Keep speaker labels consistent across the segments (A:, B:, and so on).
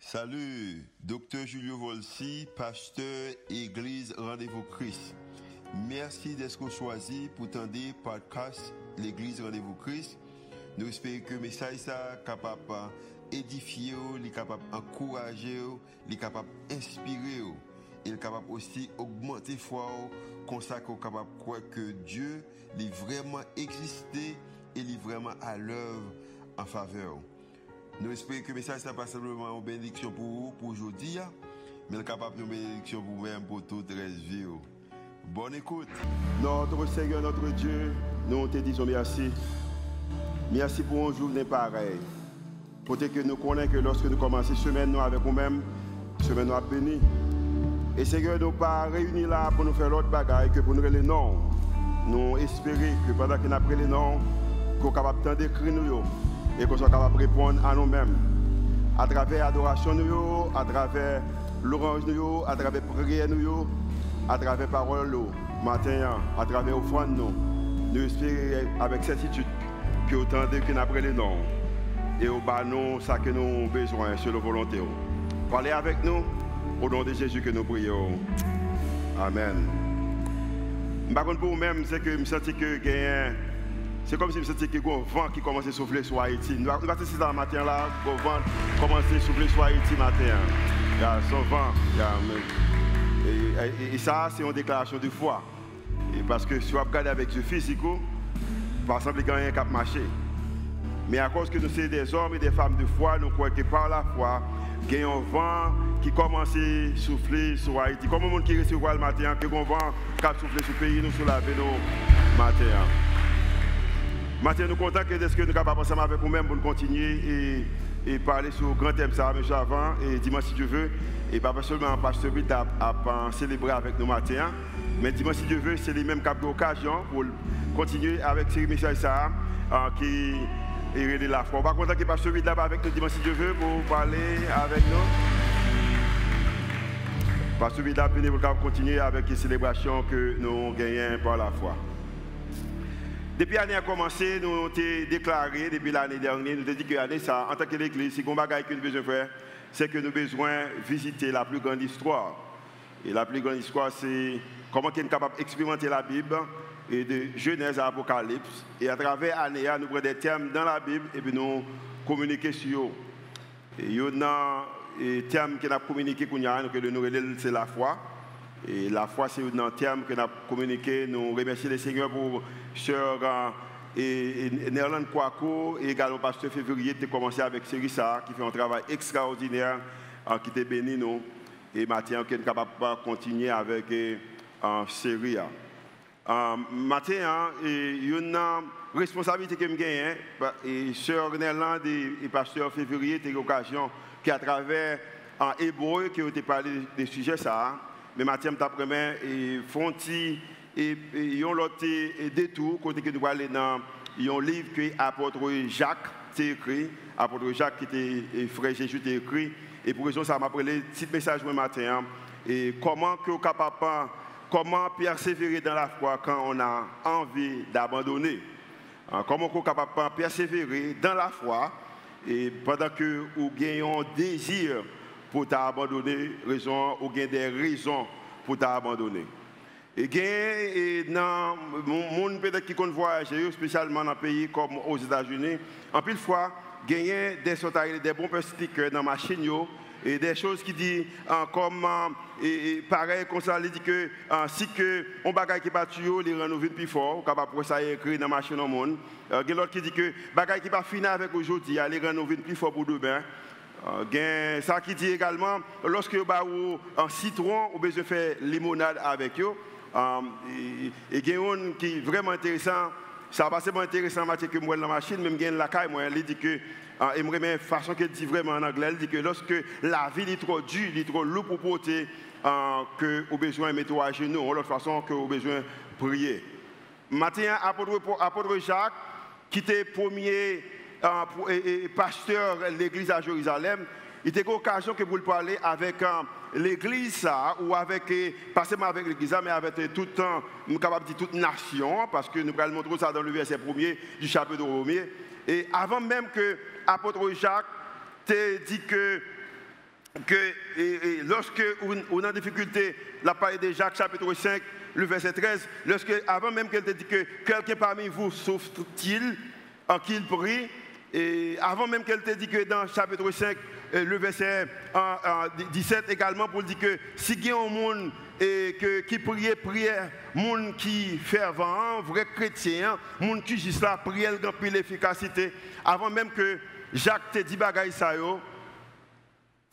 A: Salut, docteur Julio Volsi, pasteur Église Rendez-vous Christ. Merci d'être choisi pour tendre podcast l'Église Rendez-vous Christ. Nous espérons que le message est capable d'édifier, d'encourager, d'inspirer. Il est capable aussi d'augmenter la foi, capable de croire que Dieu est vraiment existé et est vraiment à l'œuvre en faveur. Nous espérons que le message n'est pas simplement une bénédiction pour vous, pour aujourd'hui, mais capable de bénédiction pour vous-même, pour toute la vie. Bonne écoute. Notre Seigneur, notre Dieu, nous te disons merci. Merci pour un journée pareil. Pour que nous connaissions que lorsque nous commençons semaine nous avec nous-mêmes, semaine nous a béni. Et Seigneur, nous pas réunis là pour nous faire l'autre bagaille que pour nous les noms. Nous espérons que pendant que nous avons les noms, nous sommes capables d'écrire nous et qu'on soit capable de répondre à nous-mêmes. À travers l'adoration, à travers l'orange, à travers la prière, à travers la parole, matin, à travers l'offrande, nous, nous espérons avec certitude que autant de que nous les noms et au bas nous, ça que nous avons besoin la volonté. Parlez avec nous au nom de Jésus que nous prions. Amen. Contre, pour vous-même, c'est que je me que c'est comme si je sentais y a un vent qui commençait à souffler sur Haïti. Nous avons passé dans le matin là, le vent commençait à souffler sur Haïti matin. Il y a son vent. Et, et, ça, c'est une déclaration de foi. Et parce que si vous regardez avec ce physique, par exemple, il n'y a rien qui marché. Mais à cause que nous sommes des hommes et des femmes de foi, nous croyons que par la foi, il y a un vent qui commence à souffler sur Haïti. Comme le monde qui recevoir le matin, que un vent qui a soufflé sur le pays, nous sur la nos matin. Maintenant, nous sommes contents que nous sommes capables ensemble avec vous-même pour continuer et, parler sur le grand thème ça, M. avant, et dimanche si Dieu veut. Et pas seulement Pasteur Bill à, à, célébrer avec nous matin, mais dimanche si Dieu veut, c'est les mêmes cap d'occasion pour continuer avec ces messages ça, euh, qui est la foi. Content que Pasteur Bill là avec nous dimanche si Dieu veut pour parler avec nous. Pasteur Bill là pour continuer avec les célébrations que nous gagnons par la foi. Depuis l'année a commencé, nous avons déclaré, depuis l'année dernière, nous avons dit que l'année, ça, en tant que l'église, si on bagaille que nous besoin faire, c'est que nous avons besoin de visiter la plus grande histoire. Et la plus grande histoire, c'est comment on est capable d'expérimenter la Bible et de Genèse à Apocalypse. Et à travers l'année, nous prenons des thèmes dans la Bible et puis nous communiquons sur eux. Et il y a un thème que nous avons communiqué, c'est la foi. Et la foi, c'est un terme que nous avons communiqué. Nous remercions le Seigneur pour sœur euh, Nerland Kouako et également pasteur février qui a commencé avec Serissa qui fait un travail extraordinaire euh, qui t'a béni nous et maintenant qui est capable de continuer avec euh, série. Maintenant, il y a une responsabilité que je hein, bah, et sœur Nerland et, pasteur février ont eu l'occasion qu'à travers en hébreu qui ont parlé des sujets ça mais Mathieu m'a et Fonti et ils ont l'autre détour côté que nous aller dans un livre que l'apôtre Jacques a écrit, l'apôtre Jacques qui était frère Jésus a écrit et pour raison ça m'a appelé petit message ce matin hein. et comment que capable comment persévérer dans la foi quand on a envie d'abandonner? Hein, comment on est capable persévérer dans la foi? Et pendant que vous avez un désir pour t'abandonner, raison, ou bien des raisons pour t'abandonner. Et et dans le monde peut-être qui compte voyager, spécialement dans pays comme aux États-Unis, en plus fois, gagner des des bons stickers dans ma machine et des choses qui disent euh, comme et, pareil comme ça il dit que euh, si que on bagaille qui pas tuer les rend plus fort capable pour ça écrit dans machine au monde euh, il y a l'autre qui dit que bagaille qui pas fini avec aujourd'hui les rend plus fort pour demain euh, ça qui dit également, lorsque vous avez un citron, vous besoin faire limonade avec eux. Euh, et il y a un qui est vraiment intéressant, ça va pas intéressant matière que dans la machine, il y a la caille, moi, il dit que, euh, et moi, façon qu'elle dit vraiment en anglais, il dit que lorsque la vie est trop dure, est trop lourde pour porter, euh, que vous besoin de mettre à genoux, de l'autre façon que vous besoin de prier. Matin, apôtre Jacques, qui était premier et, pasteur de l'église à Jérusalem, il était l'occasion que vous parler avec l'église ou avec, pas seulement avec l'église, mais avec tout temps, nous capable de toute nation, parce que nous allons montrer ça dans le verset premier du chapitre premier. Et avant même que l'apôtre Jacques t'ait dit que que lorsque on, a difficulté, la parole de Jacques chapitre 5, le verset 13, lorsque, avant même qu'elle te dit que quelqu'un parmi vous souffre-t-il en qu'il prie, et avant même qu'elle te dit que dans chapitre 5, euh, le verset 17 également, pour dire que si il y a un monde et que, qui prie, prière, monde qui fervent, vrai chrétien, monde qui juste là, prière remplit l'efficacité, avant même que Jacques te dit bagaille ça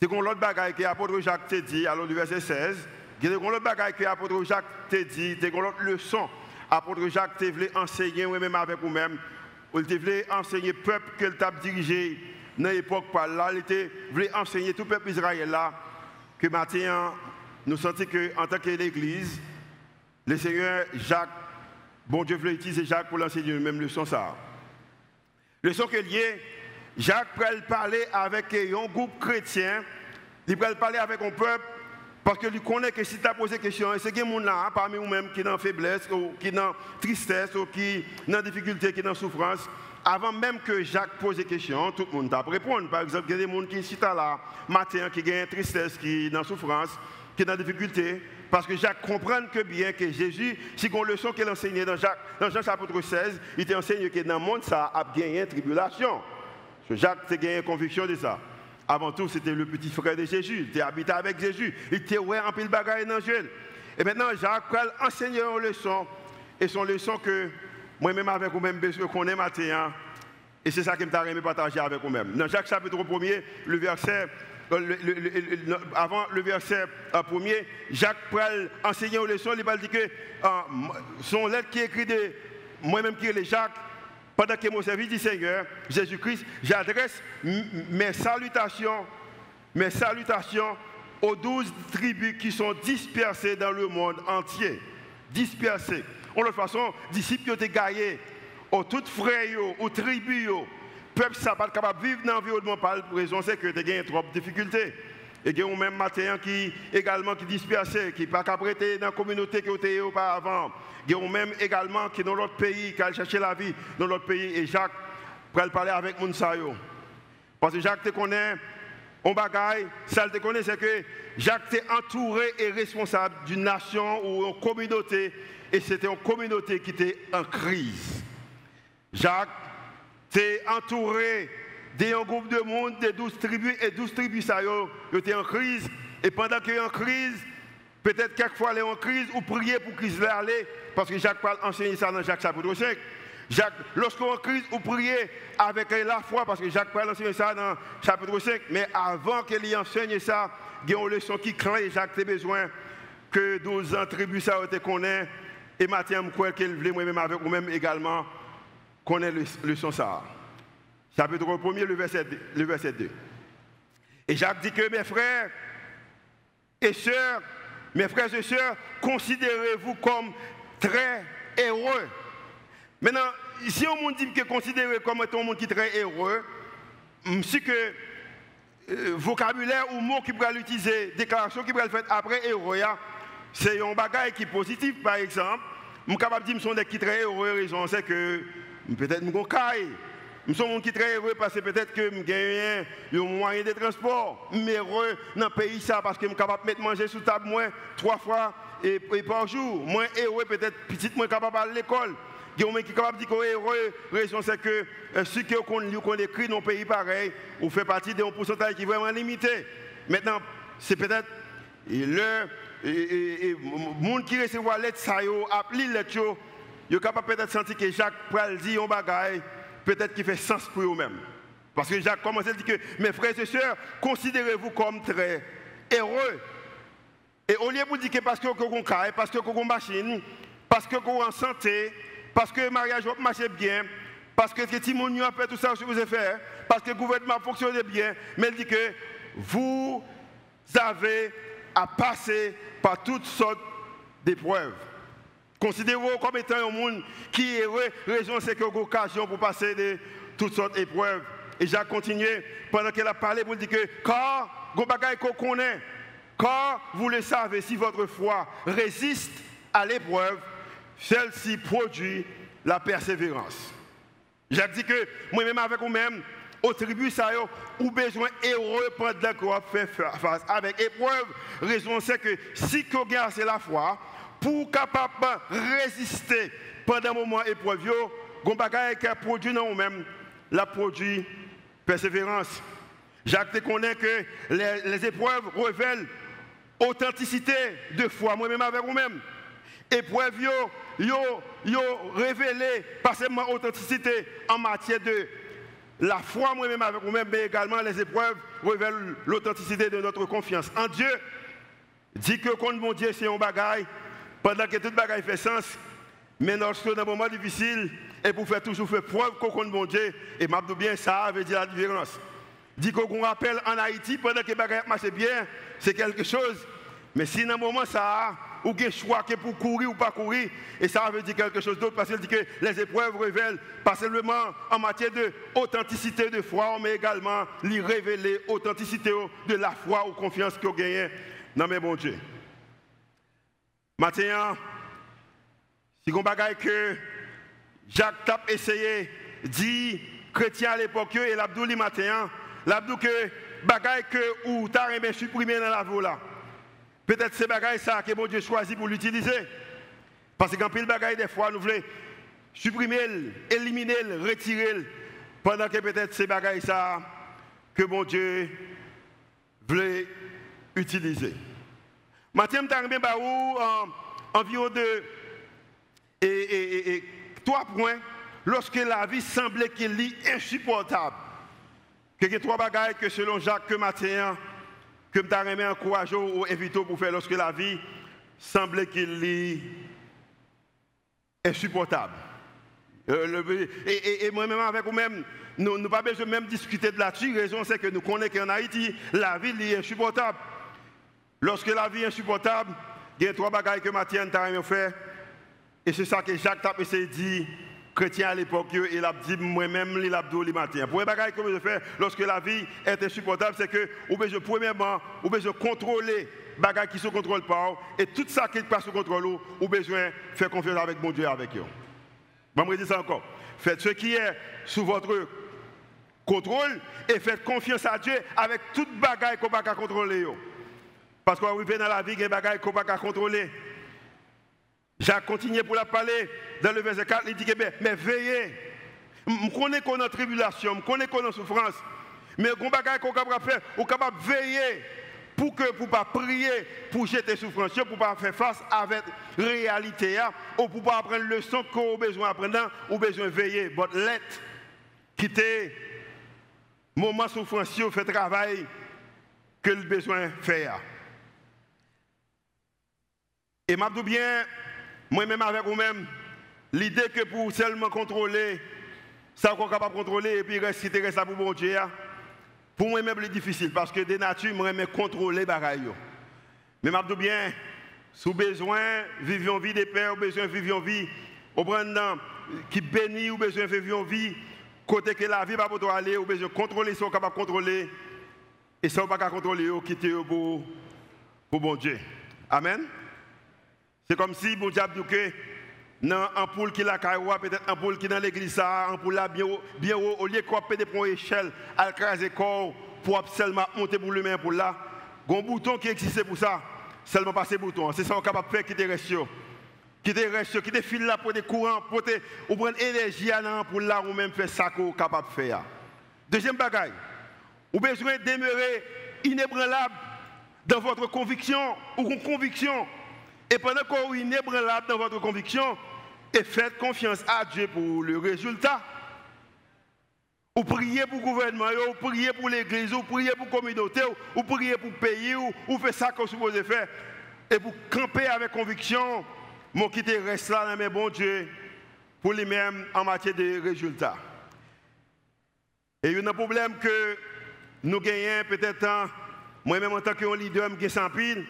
A: c'est qu'on l'autre bagaille que l'apôtre Jacques te dit, alors du verset 16, c'est qu'on l'autre bagaille que l'apôtre Jacques te dit, c'est qu'on l'autre leçon, apôtre Jacques te voulait enseigner, ou même avec vous-même, il voulait enseigner le peuple qu'il t'a dirigé dans l'époque par là, il voulait enseigner tout le peuple israélien là, que maintenant, nous sentons qu'en tant que l'Église, le Seigneur Jacques, bon Dieu voulait utiliser Jacques pour l'enseigner même leçon ça. Leçon que lié, Jacques peut parler avec un groupe chrétien, il peut parler avec un peuple, parce que lui connaît que si tu as posé question, c'est qu'il y a gens parmi nous-mêmes qui sont en faiblesse, ou qui sont en tristesse, ou qui sont en difficulté, qui sont en souffrance. Avant même que Jacques pose des questions, tout le monde t'a répondre. Par exemple, il y a des gens qui sont là, matin, qui ont tristesse, qui sont en souffrance, qui sont en difficulté. Parce que Jacques comprend que bien que Jésus, si on leçon qu'il enseignait dans, Jacques, dans Jean chapitre 16, il t'enseigne que dans le monde, ça a gagné tribulation. Jacques a gagné conviction de ça. Avant tout, c'était le petit frère de Jésus. Il habité avec Jésus. Il était ouais en pile bagaille dans Jésus. Et maintenant, Jacques enseigner une leçon. Et son leçon que moi-même avec vous-même, je connais matin. Et c'est ça que je aimé partager avec vous-même. Dans Jacques chapitre 1er, le verset, euh, avant le verset 1er, euh, Jacques pral enseigner une leçon. Il dire que euh, son lettre qui est écrite de moi-même qui est Jacques, pendant que mon service du Seigneur, Jésus-Christ, j'adresse mes salutations, mes salutations aux douze tribus qui sont dispersées dans le monde entier. Dispersées. En toute façon, disciples ont été gagnés, aux toutes frères, aux tribus, peuple ça pas capable de vivre dans l'environnement par raison c'est que tu as trop de difficultés. Et il y a même matin qui également qui dispersé, qui pas prêter dans la communauté qui était auparavant. Il y a même également qui dans l'autre pays, qui a cherché la vie dans l'autre pays. Et Jacques pour parler avec Mounsayo. Parce que Jacques te connaît, on bagaille, ça te connaît, c'est que Jacques t'est entouré et responsable d'une nation ou une communauté. Et c'était une communauté qui était en crise. Jacques t'est entouré d'un groupe de monde, de 12 tribus, et 12 tribus, ça, étaient en crise. Et pendant qu'ils sont en crise, peut-être quelquefois, ils sont en crise, ou prier pour qu'ils aller parce que Jacques parle enseigner ça dans Jacques chapitre 5. Jacques, lorsqu'on est en crise, vous priez avec la foi, parce que Jacques parle enseigner ça dans chapitre 5. Mais avant qu'il y enseigne ça, il y une leçon qui craint Jacques a besoin que 12 ans tribus ça te connaît. Et Matthieu, je crois qu'il voulait moi-même avec vous-même également connaître le leçon ça. Chapitre 1 le verset, le verset 2. Et Jacques dit que mes frères et sœurs, mes frères et sœurs, considérez-vous comme très heureux. Maintenant, si on dit que considéré comme un monde qui est très heureux, c'est que euh, vocabulaire ou mot qui pourrait l'utiliser, déclaration qui pourrait le faire après heureux, c'est un bagage qui est positif, par exemple. Je suis capable de dire que je suis très heureux, raison c'est que peut-être je suis je suis un qui très heureux parce que peut-être que je gagne un moyen de transport. Je suis heureux dans le pays ça parce que je suis capable de mettre manger sous table moins trois fois et, par jour. Moi, heureux, peut-être, petit, moi, capable à l'école. Il y a qui est capable de dire heureux. La raison, c'est que ceux qui ont écrit dans un pays pareil, on fait partie d'un pourcentage qui est vraiment limité. Maintenant, c'est peut-être le monde qui recevra l'aide, ça est, appelé l'aide, il est capable peut-être de sentir que Jacques Pral dit un bagage, peut-être qui fait sens pour eux-mêmes. Parce que Jacques commence à dire que mes frères et sœurs, considérez-vous comme très heureux et au lieu de dire que parce que vous avez parce que vous avez une machine, parce que vous êtes en santé, parce que le mariage marche bien, parce que les petits a fait tout ça que vous avez fait, parce que le gouvernement fonctionne bien, mais il dit que vous avez à passer par toutes sortes d'épreuves. Considérez-vous comme étant un monde qui est heureux, raison c'est que vous occasion pour passer de toutes sortes d'épreuves. Et j'ai continué pendant qu'elle a parlé pour dire que car vous vous le savez, si votre foi résiste à l'épreuve, celle-ci produit la persévérance. J'ai dit que moi-même avec vous-même, aux tribus, ça ou besoin heureux pendant qu'on fait face avec épreuve. Raison c'est que si a assez la foi, pour capable résister pendant un moment épreuve, bagaille qui a produit dans nous-mêmes, la produit persévérance. Jacques te connaît que les, épreuves révèlent authenticité de foi, moi-même avec vous-même. Épreuve, yo, yo, pas seulement authenticité en matière de la foi, moi-même avec vous-même, mais également les épreuves révèlent l'authenticité de notre confiance en Dieu. Dit que contre mon Dieu, c'est un bagaille, pendant que tout bagaille fait sens, mais lorsque dans un moment difficile, et pour faire toujours faire preuve qu'on compte mon Dieu, et m'a bien ça veut dire la différence. Dit qu'on rappelle en Haïti, pendant que bagaille marche bien, c'est quelque chose. Mais si dans un moment ça ou un choix pour courir ou pas courir, et ça veut dire quelque chose d'autre, parce qu'il dit que les épreuves révèlent pas seulement en matière d'authenticité de foi, mais également les révéler authenticité de la foi ou confiance qu'on gagne dans mes bons Dieu. Maintenant, si on bagaille que Jacques Tap essayé dit chrétien à l'époque et l'abdou li matin, l'abdou que bagaille que ou t'as supprimer dans la voie là. Peut-être c'est bagaille ça que bon Dieu choisit pour l'utiliser. Parce qu'en pile bagaille des fois nous voulons supprimer, éliminer, retirer pendant que peut-être c'est bagaille ça que bon Dieu voulait utiliser. Mathieu m'a remis environ de et, et, et, trois points lorsque la vie semblait qu'il est insupportable. Que y trois bagailles que selon Jacques que Mathieu que je encouragé ou invité pour faire lorsque la vie semblait qu'il est insupportable. Euh, et, moi-même avec vous-même, nous n'avons pas besoin de même discuter de là-dessus. La raison, c'est que nous connaissons qu'en Haïti, la vie est insupportable. Lorsque la vie est insupportable, il y a trois bagailles que Mathieu a fait. Et c'est ça que Jacques a essayé de dire chrétien à l'époque, il a dit moi-même, il a dit le matin. Pour les bagages que je fais lorsque la vie est insupportable, c'est que, ou je, premièrement, ou bien je contrôler les bagages qui ne se contrôlent pas, et tout ça qui passe sous contrôle, ou besoin faire confiance avec mon Dieu, avec eux. Je vais dire ça encore. Faites ce qui est sous votre contrôle et faites confiance à Dieu avec toute bagaille qu'on ne peut pas contrôler. Parce qu'on arrive dans la vie, il y a des bagages qu'on ne peut pas contrôler. Jacques continue pour la parler dans le verset 4, il dit que mais veillez. Je connais qu'on est en tribulation, je connais qu'on est en souffrance. Mais qu'on bagaille qu'on capable faire, on capable de veiller pour que pour pas prier pour jeter souffrance, pour pas faire face avec réalité hein, ou pour pas apprendre le leçon qu'on a besoin d'apprendre ou besoin de veiller. Mais let quitter moment souffrance, fait travail que le besoin faire. Et m'a bien moi-même avec vous-même, l'idée que pour seulement contrôler, ça qu'on est capable de contrôler et puis rester reste pour bon Dieu, pour moi-même c'est difficile parce que de nature, moi même contrôler les choses. Mais je dis bien, sous besoin, vivons vie de paix, ou besoin vivons vie, au prendre qui bénit, ou besoin vivons vie, côté que la vie va pour aller, ou besoin contrôler ce qu'on capable de contrôler, et ça on pas contrôler, quitter pour, pour bon Dieu. Amen? C'est comme si bon diable que dans ampoule qui la caille peut-être ampoule qui dans l'église ça ampoule là bien bien haut au lieu qu'on peut prendre échelle à craser corps pour seulement monter pour lui-même pour là. Un bouton qui existe pour ça seulement passer bouton c'est ça qu'on est capable de faire qui te reste qui te reste qui te file là pour des courants pour te ou prendre énergie à l'ampoule là ou même faire ça qu'on est capable de faire deuxième bagaille. Vous besoin demeurer inébranlable dans votre conviction ou une conviction et pendant qu'on est inébranlable dans votre conviction, et faites confiance à Dieu pour le résultat. Ou priez pour le gouvernement, ou priez pour l'église, ou priez pour la communauté, ou priez pour le pays, ou, ou faites ça qu'on vous supposez faire. Et pour camper avec conviction, mon qui reste là dans mes bons Dieu pour lui-même en matière de résultats. Et il y a un problème que nous gagnons peut-être, moi-même en tant que leader, je sans pile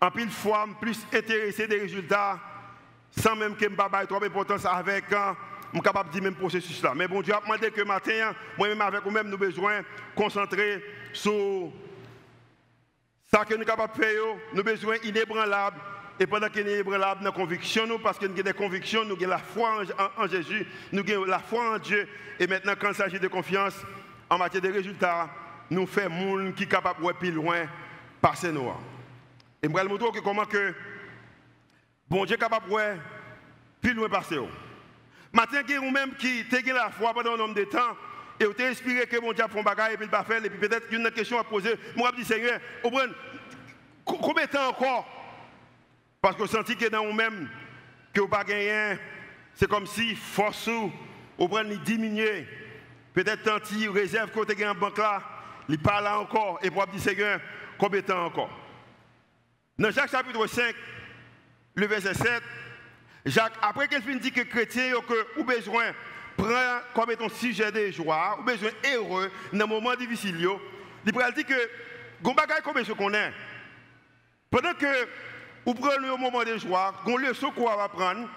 A: en pile fois, plus intéressé des résultats, sans même que je ne trop d'importance avec, je suis capable de dire même processus là. Mais bon Dieu a demandé que matin, moi-même avec vous-même, nous avons besoin de concentrer sur ça que nous sommes capables de faire, nous avons besoin inébranlable. Et pendant qu'il est inébranlable, nos convictions, nous, parce que nous avons des convictions, nous avons la foi en, Jésus, nous avons la foi en Dieu. Et maintenant, quand il s'agit de confiance, en matière de résultats, nous fait monde qui est capable de plus loin passer nous. Et je vais vous montrer comment que bon Dieu est capable de plus loin passer. Maintenant, il y a même qui ont la foi pendant un nombre de temps et vous avez inspiré que mon Dieu a fait un bagage et puis il va faire et puis peut-être une question à poser. Moi, je dis Seigneur, combien de temps encore? Parce que vous sentez que dans vous-même, que vous n'avez pas gagné, c'est comme si force vous, vous prenez diminuer. Peut-être tant qu'il réserve que vous avez en banque là, il parle là encore et pour dire Seigneur, combien de temps encore? Dans Jacques chapitre 5, le verset 7, Jacques, après qu'il dit que chrétien, que ou besoin prend comme étant sujet de joie, ou besoin heureux dans un moment difficile, il dire que, gon bagay comme qu'on est. Pendant que vous prenez un moment de joie, gon leçon qu'on va prendre,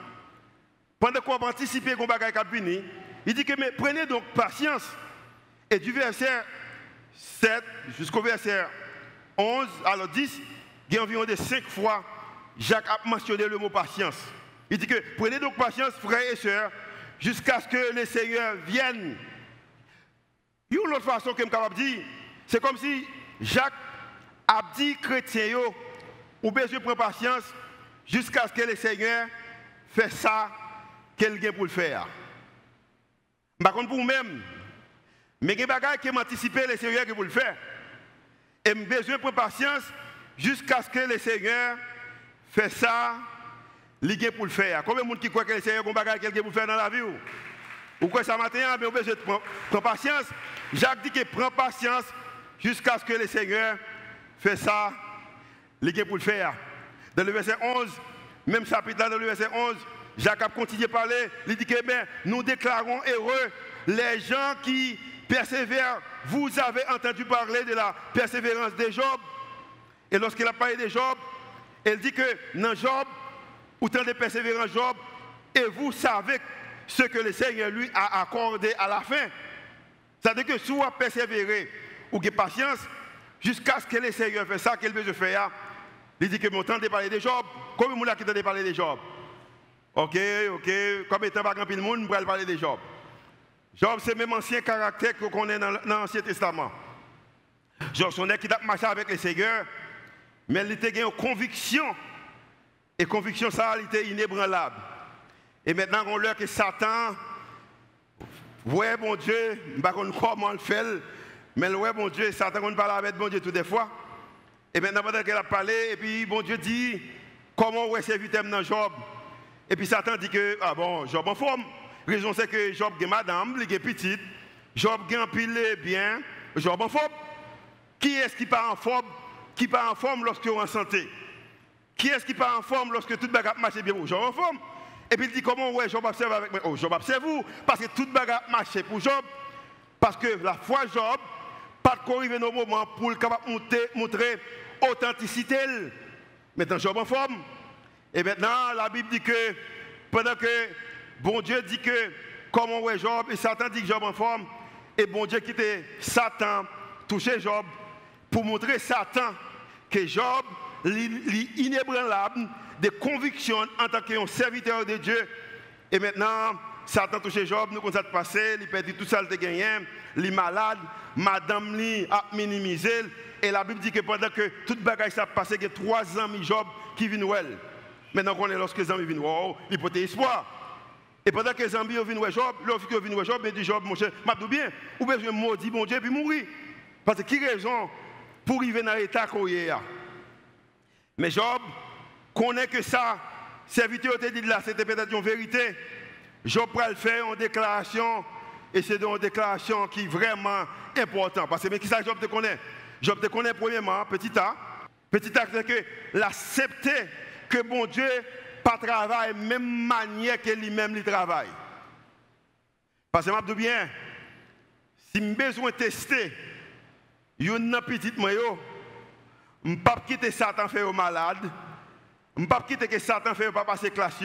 A: pendant qu'on va anticiper gon bagay qui il dit que mais prenez donc patience. Et du verset 7 jusqu'au verset 11, alors 10, il y a environ de 5 fois, Jacques a mentionné le mot patience. Il dit que prenez donc patience, frères et sœurs, jusqu'à ce que le Seigneur vienne. Une autre façon que je suis capable de dire, c'est comme si Jacques a dit chrétien, ou besoin de prendre patience jusqu'à ce que le Seigneur fasse ça a pour le faire. Par contre, pour vous-même, mais il y a des choses qui m'anticipent le Seigneur qui pour le faire. Et j'ai besoin de patience jusqu'à ce que le Seigneur fasse ça Ligue pour le faire. Combien de monde qui croit que le Seigneur a un bagage pour faire dans la vie ou? Quoi ça matin, mais on de prendre patience. Jacques dit que prend patience jusqu'à ce que le Seigneur fait ça, ligue pour le faire. Dans le verset 11, même chapitre dans le verset 11, Jacques a continué à parler. Il dit que ben, nous déclarons heureux les gens qui persévèrent. Vous avez entendu parler de la persévérance de Job? Et lorsqu'il a parlé de Job, il dit que dans Job, autant de persévérance Job, et vous savez ce que le Seigneur lui a accordé à la fin. C'est-à-dire que si vous persévérez ou avez patience, jusqu'à ce que le Seigneur fasse ça qu'il veut faire, il dit que mon temps de parler de Job, combien de monde qui de parler de Job Ok, ok, comme étant pas grand le monde, on parler de Job. Job, c'est même ancien caractère qu'on connaît dans l'Ancien Testament. Job, un qui a marché avec le Seigneur, mais il a une conviction et conviction, ça, était inébranlable. Et maintenant, on leur que Satan, ouais, bon Dieu, je ne sais pas comment le fait, mais ouais, bon Dieu, Satan, on parle avec bon Dieu toutes les fois. Et maintenant, pendant qu'elle a parlé, et puis bon Dieu dit, comment ouais, c'est vite dans Job? Et puis Satan dit que, ah bon, Job en forme. La raison, c'est que Job est madame, il est petite, Job est pile bien, Job en forme. Qui est-ce qui part en forme, qui part en forme lorsqu'il est en santé? Qui est-ce qui part en forme lorsque toute bagarre marche bien? Pour Job en forme? Et puis il dit comment ouais, Job observe avec moi? Oh, Job observe vous, parce que toute bagarre marche pour Job. Parce que la foi Job, pas de arriver nos moments pour capable montrer, montrer authenticité. Maintenant Job en forme. Et maintenant la Bible dit que pendant que bon Dieu dit que comment ouais Job, et Satan dit que Job en forme, et bon Dieu quittait Satan, toucher Job, pour montrer Satan que Job inébranlable des convictions en tant que serviteur de Dieu. Et maintenant, Satan touché Job, nous avons passé, il perdit tout ça, il gagné, il est malade, madame li a minimisé. Et la Bible dit que pendant que toute bagaille s'est passé, il y a trois amis Job qui viennent elle. Maintenant qu'on est lorsque les amis viennent, wow, il peut espoir. Et pendant que les amis viennent Job, lorsque viennent Job, il dit Job, mon cher, m'a bien, ou bien je maudis mon Dieu, puis mourir. Parce que qui raison pour arriver dans l'état qu'on est mais Job connaît que ça, serviteur te dit là, c'était peut-être une vérité. Job le faire en déclaration, et c'est une déclaration qui est vraiment importante. Parce que mais qui ça Job te connaît? Job te connaît premièrement, petit A. Petit A, c'est que l'accepter que bon Dieu pas travaille même manière que lui-même il travaille. Parce que je dis bien, si j'ai besoin tester, une petite moyen, je ne pas quitter Satan faire malade. Je ne pas quitter que Satan fait pas passer classe.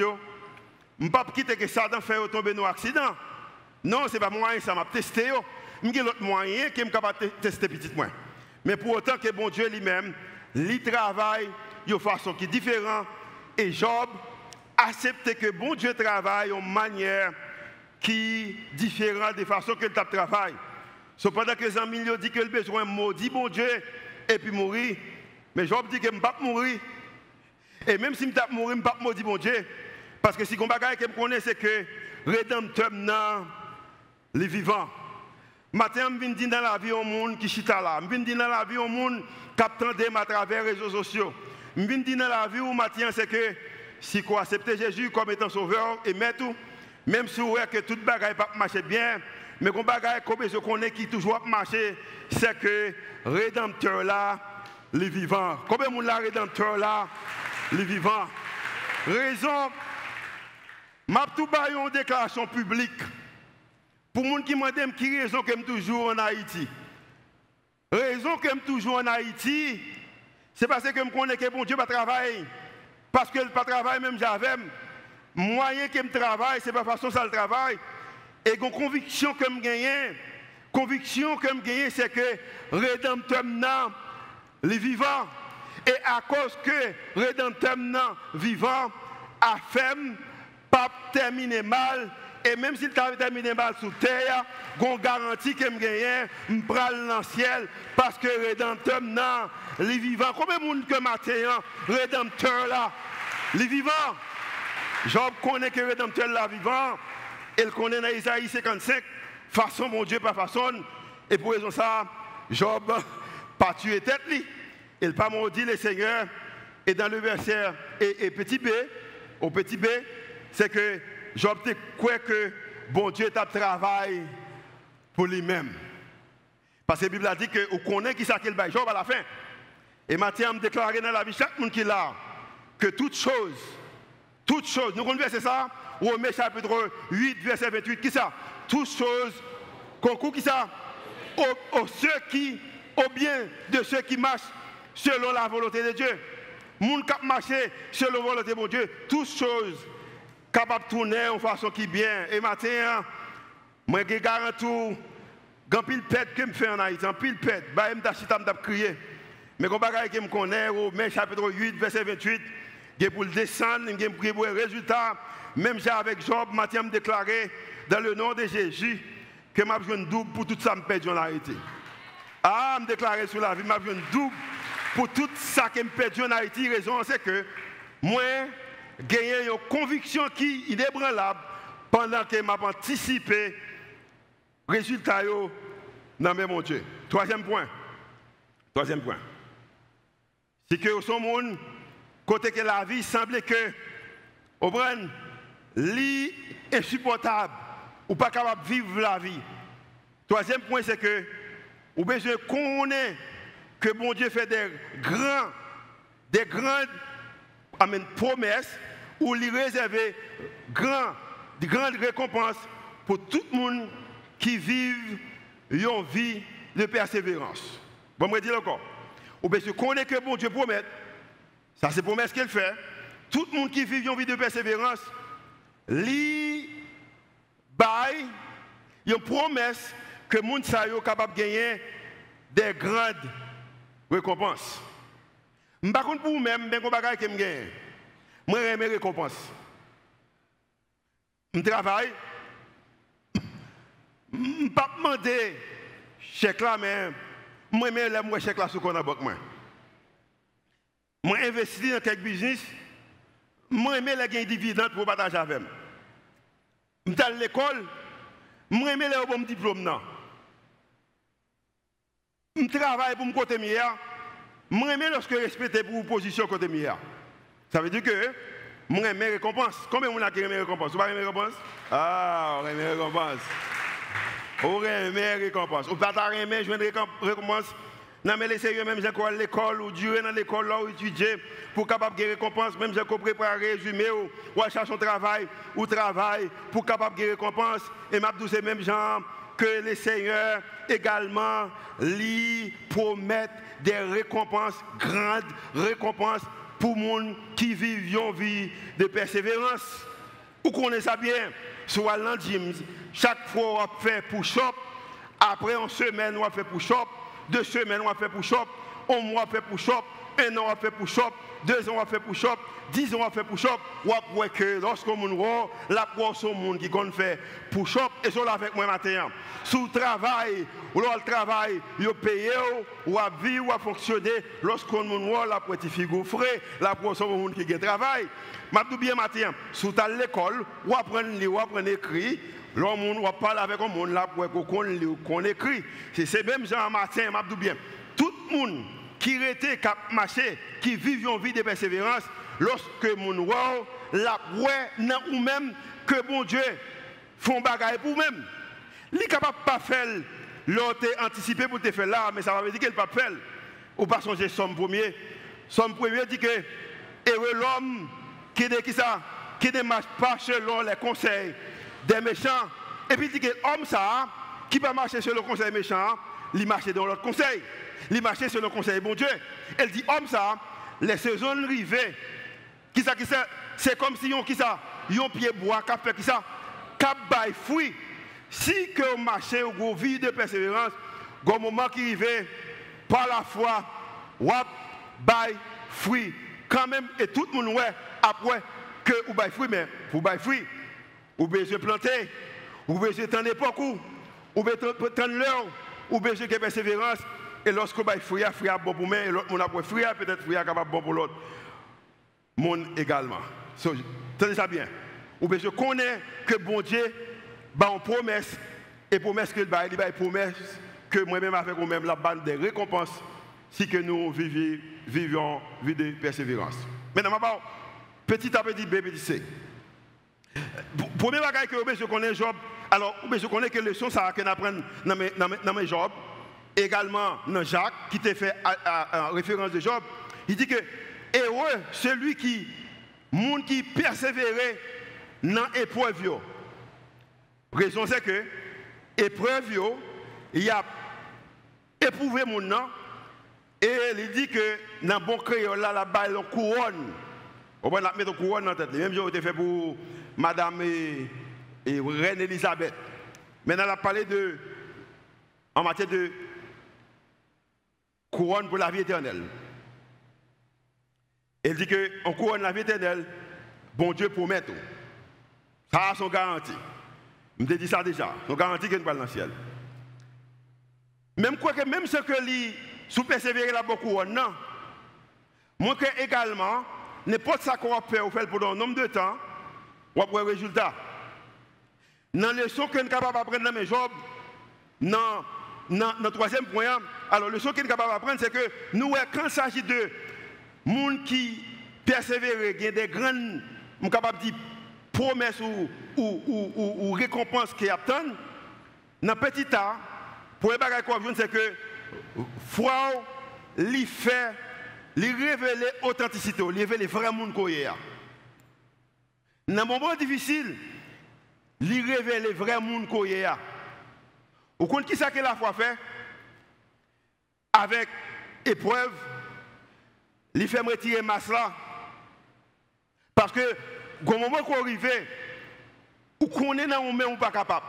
A: Ne pas quitter que Satan fait tomber dans accident. Non, ce n'est pas moyen, ça m'a testé. Je ai l'autre moyen qui est capable de tester petit moins. Mais pour autant que bon Dieu lui-même, il travaille de façon qui différente. Et Job accepte que bon Dieu travaille de manière qui différente de façon que tu travaille. Cependant que les amis disent que le besoin maudit bon Dieu et puis mourir. Mais Job dit que je ne vais pas mourir. Et même si je vais mourir, je ne vais pas maudire mon Dieu. Parce que si je bagage que je connais, c'est que rédempteur non, les vivants. Matin, je viens dire dans la vie au monde qui chita là. Je viens dire dans la vie au monde qui attend à travers les réseaux sociaux. Je viens dire dans la vie au matin, c'est que si vous acceptez Jésus comme étant sauveur et maître, même si vous voyez que toute bagaille pas bien, mais qu'on je connais qui toujours marcher, c'est que rédempteur là, les vivants. Combien de là, rédempteur là, les vivants. Raison, m'a tout une déclaration publique. Pour les gens qui me demandent qui raison que toujours en Haïti. Raison que toujours en Haïti, c'est parce que je connais que bon Dieu pas travailler. Parce que pas travail même j'avais. Moyen que je travaille, c'est pas façon ça le travail. Et une conviction que je gagne, conviction que je gagne, c'est que rédempteur les vivants. Et à cause que rédempteur vivant a fait pas terminer mal, et même s'il a terminé mal sous terre, on garantit que je gagne, je dans le ciel, parce que rédempteur les vivants. Combien de monde que matin, rédempteur là, les vivants. Job connaît que rédempteur là vivant, il connaît dans Isaïe 55, façon mon Dieu, pas façon. Et pour raison ça, Job pas tué tête lui. Il pas maudit le Seigneur. Et dans le verset, et, petit b, au petit b, c'est que Job croit que bon Dieu t'a travaillé pour lui-même. Parce que la Bible a dit que vous connaissez qui ça qu'il Job à la fin. Et Matthieu a déclaré dans la vie, chaque monde qui l'a, que toute chose, toute chose, nous connaissons ça, Romains chapitre 8, verset 28, qui ça? Toute chose, concours qui ça? Au, qui, au bien de ceux qui marchent selon la volonté de Dieu. Moun qui marcher selon la volonté de Dieu, toutes choses capables de tourner en façon qui bien. Et matin, moi je garantis, quand pile pète que me fait en Haïti, pile pète, bah d'achita me crier. Mais quand que me connaît, Romains chapitre 8 verset 28, j'ai pour le descendre, j'ai pour le résultat. Même j'ai avec Job, Mathieu me déclaré dans le nom de Jésus que m'a besoin double pour tout ça me perdu en Haïti. Ah, me déclarer sur la vie, m'a besoin double pour tout ça que me perdu en Haïti. Raison c'est que moi gagné une conviction qui est inébranlable pendant que m'a anticipé résultat dans mon Dieu. Troisième point. Troisième point. C'est que au son monde Côté que la vie semble que, au est insupportable, ou pas capable de vivre la vie. Troisième point, c'est que, ou besoin connaître que bon Dieu fait des grands, des grandes promesses, ou lui réserver grand, de grandes récompenses pour tout le monde qui vit une vie de persévérance. Bon, je vais dire encore. Ou bien connaître que bon Dieu promet ça, c'est promesse qu'elle fait. Tout le monde qui vit une vie de persévérance, lit, bail, une promesse que le monde est capable de gagner des grandes récompenses. Je ne sais pas pour vous-même, mais je ne que je gagne. Moi, j'aime les récompenses. Je travaille. Je ne pas demander chèque là, mais moi, les chèque là sur la banque. Moi, investi dans quelques business, moi, j'aime les gains dividendes pour partager avec moi. Je suis à l'école, moi, j'aime les bons diplômes. Je travaille pour me côté meilleur. Moi, j'aime lorsque respecter pour position côté meilleur. Ça veut dire que moi, j'aime récompense. Combien de gens qui aiment récompense Vous avez récompense Ah, on aime récompense. On aime récompense. N'avez pas je récompense non, mais laissez même j'ai à l'école ou durer dans l'école là où étudier pour capable de récompense, même j'ai préparer résumé ou, ou à chercher un travail ou travail pour capable de récompense. Et m'a dit ces mêmes gens que les seigneurs également lui promettent des récompenses, grandes récompenses pour les gens qui vivent une vie de persévérance. Vous connaissez ça bien, soit l'an chaque fois on fait push-up, après une semaine on fait push-up, deux semaines, on va faire push-up, un mois, on va faire push-up, un an, on va faire push-up, deux ans, on va faire push-up, dix ans, on va faire push-up. On va que lorsqu'on voit la poisse au monde qui compte faire push-up, et ça, avec moi matin. Sous travail, ou le travail, vous payé, ou à vivre, ou à fonctionner, lorsqu'on voit la petite figure frais, la poisse au monde qui travail. Je bien matin, sous l'école, ou apprendre lire, ou apprendre écrire, L'homme va parler avec un monde là pour qu'on écrit. C'est même Jean matin, je bien. Tout le monde qui était cap marché, qui vit une vie de persévérance, lorsque mon roi la ouais ou même que bon Dieu font bagaille pour même. Il est capable pas faire l'autre anticipé pour te faire là, mais ça veut dire qu'il pas faire. Ou pas songer somme premier. Somme premier dit que heureux l'homme qui ne qui ça, qui ne marche pas selon les conseils des méchants. Et puis il dit que l'homme ça, qui va marcher selon le conseil méchant, il marche dans l'autre conseil. Il marche selon le conseil bon Dieu. Elle dit homme ça, les saisons rivées, qui ça, qui ça, c'est comme si on qui ça, un pied bois, cap fait qui ça, cap bail fruit. Si que vous marchez au vie de persévérance, au moment qui arrive, par la foi, wap bail fruit. Quand même, et tout le monde ouais, après que vous bail fruit, mais vous bail fruit. Vous besoin planter, vous besoin temps époque, vous besoin temps l'heure, vous besoin de persévérance. Et lorsque vous avez fruit, fruit bon pour moi, et l'autre monde a fruit, peut-être fruit capable bon pour l'autre. Monde également. So, tenez ça bien. Vous besoin connaître que bon Dieu a une promesse, et promesse qu'il a, il une promesse que moi-même avec vous-même, la bande des récompenses, si que nous vivions, vivions vie de persévérance. Maintenant, petit à petit, bébé, c'est. Premier bagage que je connais Job, alors je connais que leçon ça qu'on apprend dans mes Job, également dans Jacques, qui t'a fait en référence de Job, il dit que heureux celui qui, monde qui persévérait dans l'épreuve. Raison c'est que épreuve, il a éprouvé mon nom, et il dit que dans bon créole là, la balle couronne. On va mettre couronne dans la tête. Même j'ai fait pour Madame et, Reine Elisabeth. Maintenant, elle a parlé de, en matière de couronne pour la vie éternelle. Elle dit qu'en couronne la vie éternelle, bon Dieu promet tout. Ça a son garantie. Je me dit ça déjà. Son garantie qu'il ne dans le ciel. Même quoi que même ce que sous persévérer la beaucoup, non. Moi également, n'importe ça qu'on va faire, faire pendant un nombre de temps, va voir le résultat? Dans les leçon qu'on est capable d'apprendre dans mes jobs, dans le troisième point, alors le leçon qu'on est capable d'apprendre, c'est que nous, quand il s'agit de gens qui persévèrent, qui ont des grandes, capable promesses ou, récompenses qui attendent, dans petit temps, pour les bagages qu'on c'est que foi, lui fait, lui révéler l'authenticité, lui révéler vrai monde qu'on est. Dans un moment difficile, lui révèle le vrai monde qu'on est. Vous comprenez qui ça que la foi fait? Avec épreuve, il fait retirer masse là. Parce que, au moment qu'on arrive, ou qu'on est dans le même ou pas capable.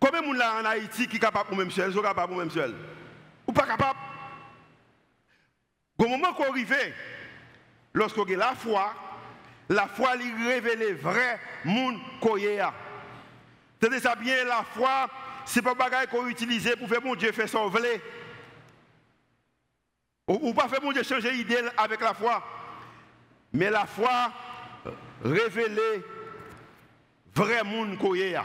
A: Combien de gens en Haïti qui sont capables pour même seul, sont capables pour même seul Ou pas capable Au moment qu'on arrive, lorsqu'on a la foi, la foi lui révèle vrai monde koyea. Tenez ça bien, la foi, c'est pas bagaille qu'on utilise pour faire mon Dieu faire son volet. Ou, pas faire mon Dieu changer d'idée avec la foi. Mais la foi révèle vrai monde koyea.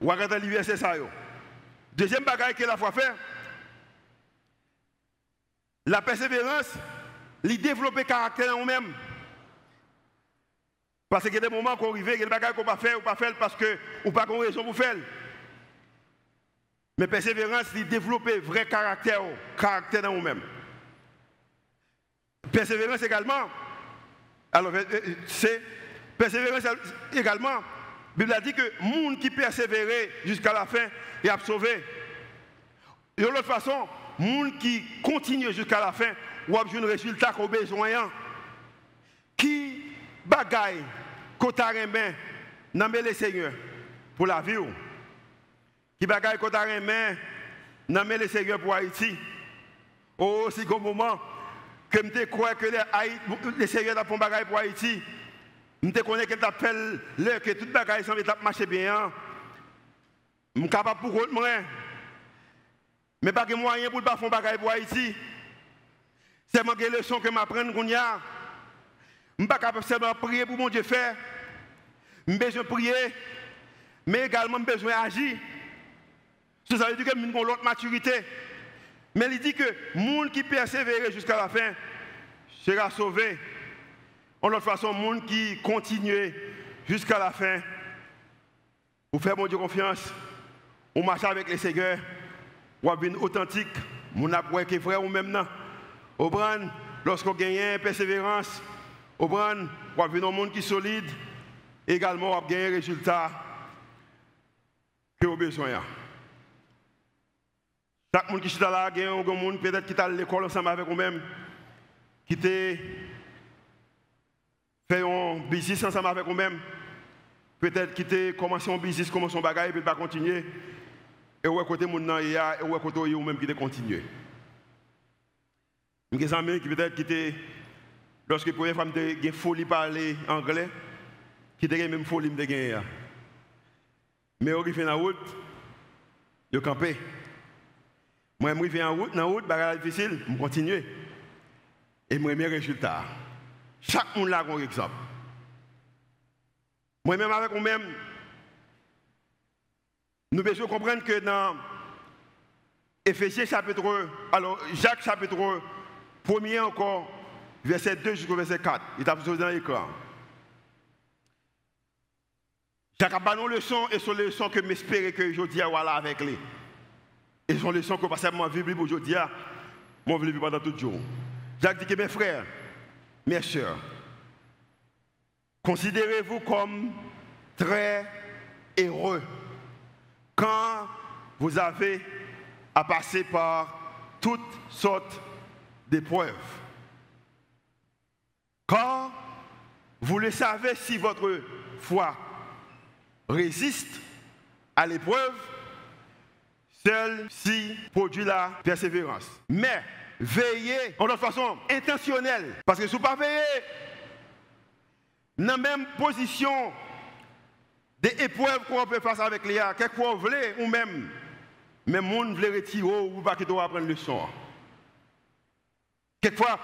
A: Ou regardez c'est ça. Deuxième bagaille que la foi fait, la persévérance li développer caractère en nous-mêmes. Parce qu'il y a des moments qu'on arrive, il y a des choses qu'on ne pas faire ou pas faire parce que ou pas qu'on raison pour faire. Mais persévérance, c'est développer vrai caractère, caractère dans nous-mêmes. Persévérance également. Alors, euh, euh, c'est persévérance également. La Bible a dit que le monde qui persévérait jusqu'à la fin est sauvé. Et de l'autre façon, le monde qui continue jusqu'à la fin ou avez un résultat qu'on besoin. Qui bagaille qu'on t'a dans le Seigneur pour la vie Qui bagaille qu'on t'a n'a le Seigneur pour Haïti? Oh, c'est un moment que je crois que le Seigneur a fait un bagaille pour Haïti. Je connais qu'elle t'appelle l'heure que toute bagaille semble marcher bien. Je suis capable pour moi. Mais pas de moyen pour ne pas faire un bagaille pour Haïti. C'est ma leçon que je m'apprends qu'on y a. Je ne suis pas capable seulement prier pour mon Dieu faire. Je besoin prier, mais également besoin d'agir. Ça veut dire que nous avons l'autre maturité. Mais il dit que le monde qui persévère jusqu'à la fin sera sauvé. En l'autre façon, le monde qui continue jusqu'à la fin, vous faites mon Dieu confiance, on marche avec les Seigneur, on a authentique, on a que frère ou même non. Au lorsqu'on gagne persévérance, au on a un monde qui est solide, également on a gagné un résultat que vous besoin. Chaque monde qui est là, il y a un monde peut-être qui est à l'école ensemble avec vous-même, qui fait un business ensemble avec vous-même, peut-être qui a commencé un business, commencé un bagage, puis pas continuer. Et où est côté monde et où est côté vous-même qui a a des amis qui peut-être qui étaient, lorsque la première fois, j'ai folie parler anglais, qui étaient même folie de gagner. Mais au la route, je campé. Moi, je suis en route, dans la route, c'est difficile, je continue. Et moi, mes résultats. Chaque monde a un exemple. Moi-même, avec moi-même, nous devons comprendre que dans Éphésiens chapitre alors Jacques chapitre 1, encore, verset 2 jusqu'au verset 4, il est besoin dans l'écran. Jacques a nos leçons et son leçon que m'espérer que je dis voilà avec lui. Et son leçon que pas seulement vivre aujourd'hui, moi je vivre pendant tout le jour. Jacques dit que mes frères, mes soeurs, considérez-vous comme très heureux quand vous avez à passer par toutes sortes d'épreuves. Quand vous le savez si votre foi résiste à l'épreuve, celle-ci produit la persévérance. Mais veillez en de façon intentionnelle. Parce que si vous ne pas veillez, dans la même position des épreuves qu'on peut faire avec les quelquefois vous voulez ou même, mais monde veut retirer ou pas qu'il doit apprendre le son. Quelquefois,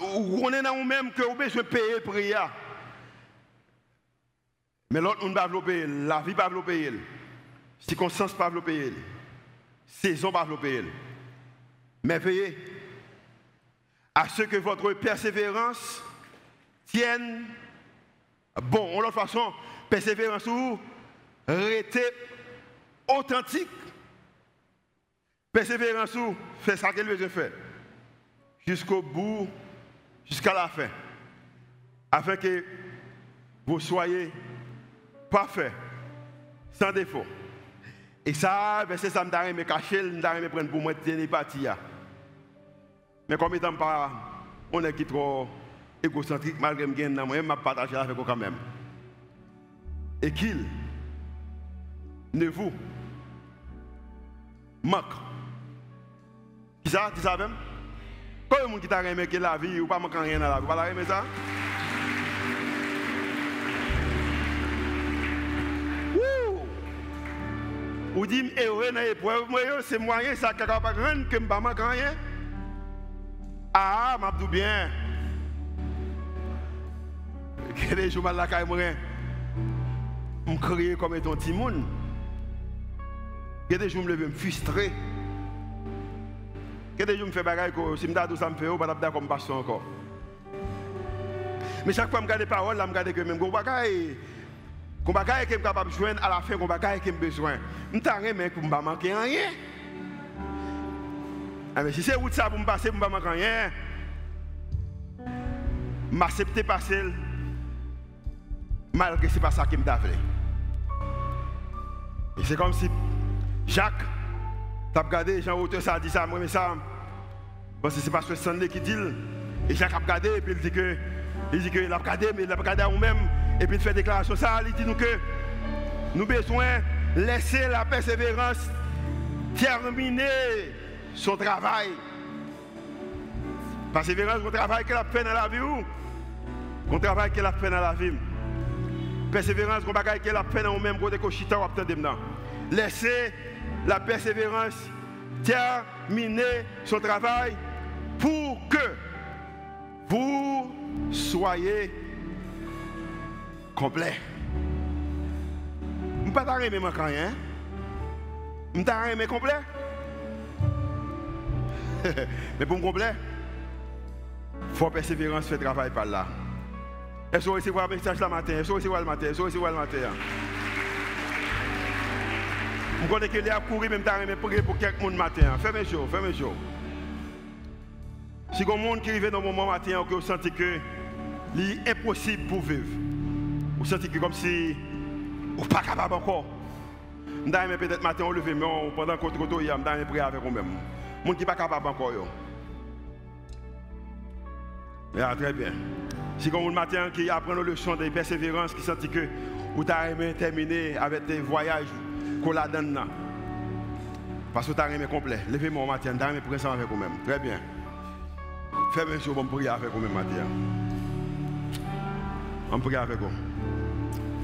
A: on est dans nous-mêmes que vous besoin payer prière. Mais l'autre, on ne va pas payer, la vie ne va pas payer, les circonstances ne vont pas payer, saison ne va pas payer. Mais veillez à ce que votre persévérance tienne bon. En l'autre façon, persévérance ou rester authentique. Persévérance ou fait ça qu'elle veut faire. Jusqu'au bout, jusqu'à la fin. Afin que vous soyez parfait, sans défaut. Et ça, c'est ça, je me cacher, je me prendre pour moi tenir. Mais comme étant pas, on est qui trop égocentrique, malgré que je je partager avec vous quand même. Et qu'il ne vous manque. Qui ça, tu sais même? Quand y a qui t'a remis la vie, ou pas manquer rien la vie, vous pas la ça? Ou dit, heureux dans l'épreuve, c'est moyen, ça ne peut pas rendre que je ne rien. Ah, je dis bien. Quel le jour la caille, je me crier comme étant petit monde. Quel est le jour je me lever, me frustrer. Jour je fais bagaille, si je me dis ça me fait, je ne vais pas encore. Mais chaque fois que je regarde les paroles, je regarde que même, je qu'on va que je capable joindre à la fin, qu'on va que besoin. Mais que je ne manquer rien. Mais si c'est ça pour me passer, je ne manquer rien. M'accepter passer malgré que ce n'est pas ça qui me. Et c'est comme si Jacques, tu regardé, Jean Auteur, ça a dit ça, moi, mais ça, parce que c'est parce que Sunday qui dit, et Jacques a regardé, et puis il dit que, il dit qu'il a regardé, mais il a regardé à nous-mêmes. Et puis il fait déclaration ça, il dit nous que nous besoin laissez la persévérance terminer son travail. Persévérance, on travail qu'elle a fait dans la vie ou on travaille qu'elle a fait dans la vie. Persévérance, on travail qu'elle a fait dans même côté que Chita ou Laissez la persévérance terminer son travail pour que vous soyez complet. Je ne pas même quand rien. Je ne t'arrêter complet? Mais pour me complet, il faut persévérance, faire travail par là. Est-ce que vous recevez un message le matin? Est-ce que vous recevez le matin? Est-ce que vous recevez le matin? Je connais que les a couru même temps, mais pour quelques monde matin. Fais-moi chaud, fais-moi chaud. Si il y a un monde qui arrive dans le moment matin, vous sentez que c'est impossible pour vivre. Vous sentez que comme si vous pas capable encore. Je peut-être matin, on lever, mais pendant vous êtes là, je prier avec vous-même. Gens qui pas capables encore. Yeah, très bien. Si un matin qui apprend le leçon de persévérance, qui sent que vous avez terminé avec des voyages qu'on la donne. Parce que vous avez complet. Levez-moi au matin, vous avez pris avec vous-même. Très bien. Faites un bon prier avec vous-même matin. On prie avec vous.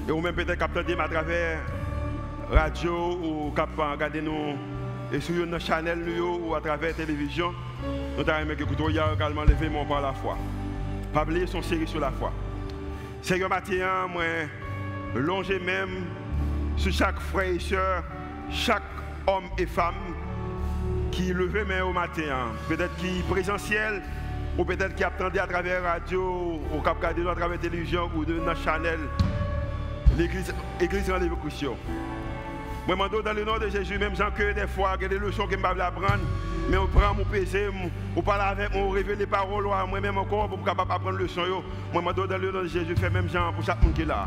A: Et vous-même peut-être capter à travers radio ou capable regarder nous et sur notre channel ou à travers la télévision. Nous avons écouté également levé mon par la foi. Pas oublier son série sur la foi. Seigneur matin, moi, longer même sur chaque frère et soeur, chaque homme et femme qui levait main au matin, peut-être qui présentiel, ou peut-être qui attendait à travers la radio, ou qui regardé à travers la télévision, ou de notre channel, l'église, l'église rendez-vous Moi, je demande dans le nom de Jésus, même gens que des fois, il y a des leçons que je ne pas apprendre, mais on prend mon PC, on parle avec moi, on révèle les paroles, moi-même encore, pour capable apprendre le son. Moi, je dans le nom de Jésus, fais même pour chaque monde qui est là.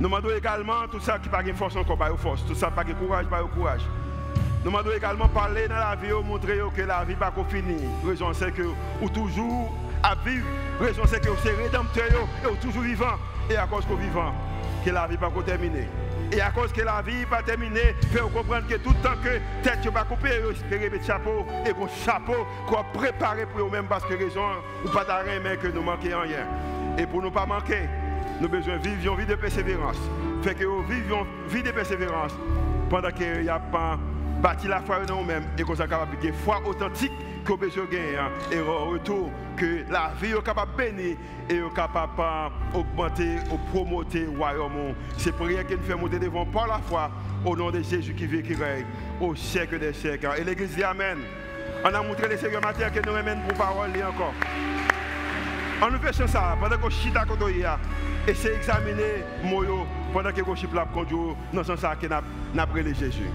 A: Nous demandons également tout ça qui n'a pas force encore, pas force. Tout ça qui n'a pas courage, pas courage. Nous demandons également parler dans la vie, montrer que la vie n'est pas finie. Raison c'est que vous toujours à vivre. Raison c'est que vous êtes rédempteur et vous toujours vivant. Et à cause que vous vivant, que la vie n'est pas terminée. Et à cause que la vie n'est pas terminée, fait comprendre que tout le temps que tête n'est pas coupée, vous espérez mettre chapeau et vos chapeau qu'on préparé pour vous-même parce que raison, ou pas d'arrêt, mais que nous manquons rien. Et pour ne pas manquer, nous avons besoin de vivre une vie de persévérance. Fait que nous vivons une vie de persévérance pendant qu'il n'y a pas bâti la foi en nous-mêmes et qu'on soit capable de foi authentique que besoin de gagner hein. et retour que la vie est capable de bénir et est capable d'augmenter ou promoter le royaume. C'est pour rien qu'il nous fait monter devant par la foi au nom de Jésus qui vit qui règne au siècle des siècles. Et l'Église dit Amen. On a montré le Seigneur matin que nous remène pour parole encore. On nous fait ça pendant qu'on chita côté et c'est examiner Moyo pendant que la conduit dans ce sens que n'a pas Jésus.